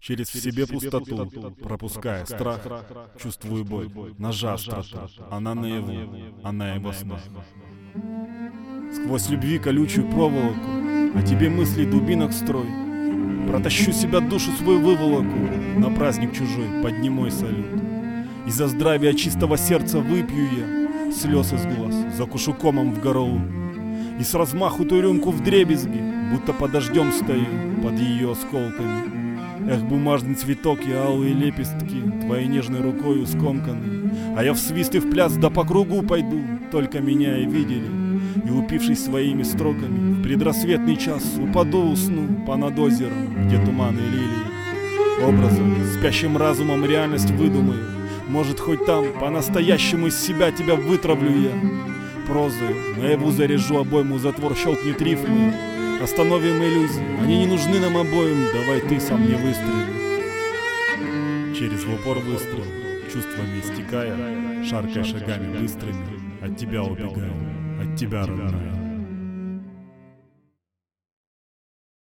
Через в себе пустоту, пропуская страх, чувствую боль, ножа остроту, она наяву, она и во снах. Сквозь любви колючую проволоку, о тебе мысли дубинок строй, Протащу себя душу свою выволоку, на праздник чужой подниму и салют. И за здравие чистого сердца выпью я слез из глаз, закушу комом в горлу. И с размаху ту рюмку в дребезги, будто под дождем стою, под ее осколками. Эх, бумажный цветок и алые лепестки, твоей нежной рукою скомканы. А я в свист и в пляс да по кругу пойду, только меня и видели. И упившись своими строками, в предрассветный час упаду, усну понад озером, где туманы лилии. Образом, спящим разумом реальность выдумаю, может, хоть там по-настоящему из себя тебя вытравлю я. Прозою наяву заряжу обойму, затвор щелкнет рифмы. Остановим иллюзии, они не нужны нам обоим, давай ты сам мне выстрели. Через в упор выстрел, чувствами истекая, шаркая шагами быстрыми, от тебя убегаю, от тебя, родная.